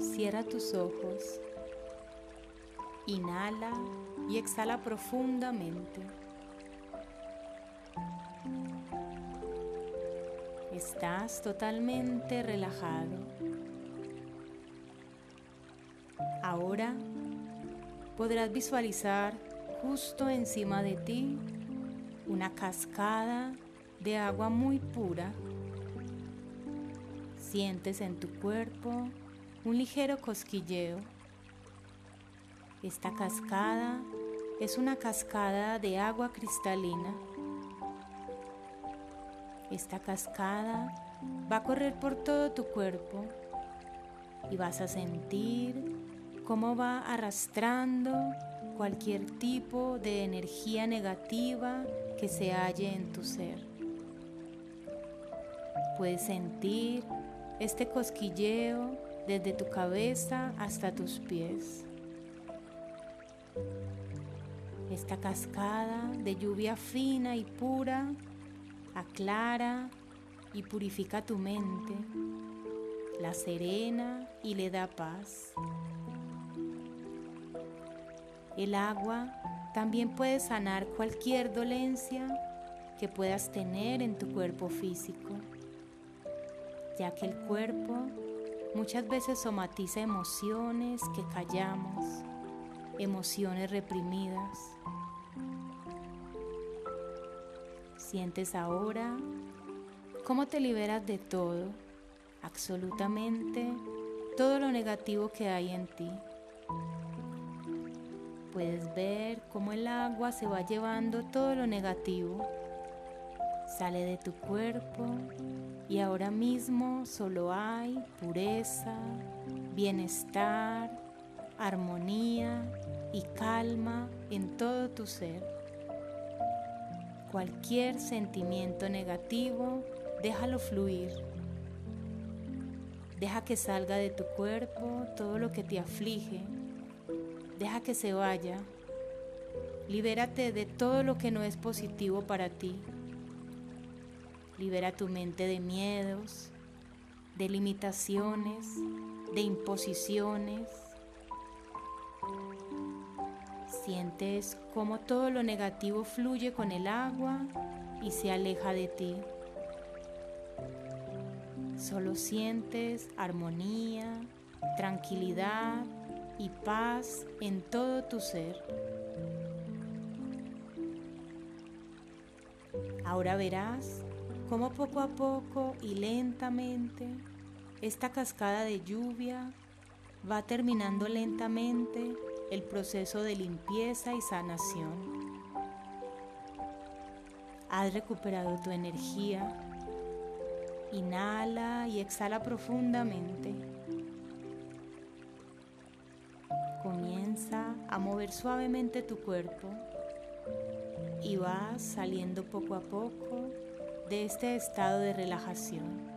Cierra tus ojos. Inhala y exhala profundamente. Estás totalmente relajado. Ahora podrás visualizar justo encima de ti una cascada de agua muy pura. Sientes en tu cuerpo un ligero cosquilleo. Esta cascada es una cascada de agua cristalina. Esta cascada va a correr por todo tu cuerpo y vas a sentir cómo va arrastrando cualquier tipo de energía negativa que se halle en tu ser. Puedes sentir este cosquilleo desde tu cabeza hasta tus pies. Esta cascada de lluvia fina y pura aclara y purifica tu mente, la serena y le da paz. El agua también puede sanar cualquier dolencia que puedas tener en tu cuerpo físico, ya que el cuerpo muchas veces somatiza emociones que callamos, emociones reprimidas. Sientes ahora cómo te liberas de todo, absolutamente todo lo negativo que hay en ti. Puedes ver cómo el agua se va llevando todo lo negativo, sale de tu cuerpo y ahora mismo solo hay pureza, bienestar, armonía y calma en todo tu ser. Cualquier sentimiento negativo, déjalo fluir. Deja que salga de tu cuerpo todo lo que te aflige Deja que se vaya. Libérate de todo lo que no es positivo para ti. Libera tu mente de miedos, de limitaciones, de imposiciones. Sientes cómo todo lo negativo fluye con el agua y se aleja de ti. Solo sientes armonía, tranquilidad y paz en todo tu ser. Ahora verás cómo poco a poco y lentamente esta cascada de lluvia va terminando lentamente el proceso de limpieza y sanación. Has recuperado tu energía. Inhala y exhala profundamente. Comienza a mover suavemente tu cuerpo y vas saliendo poco a poco de este estado de relajación.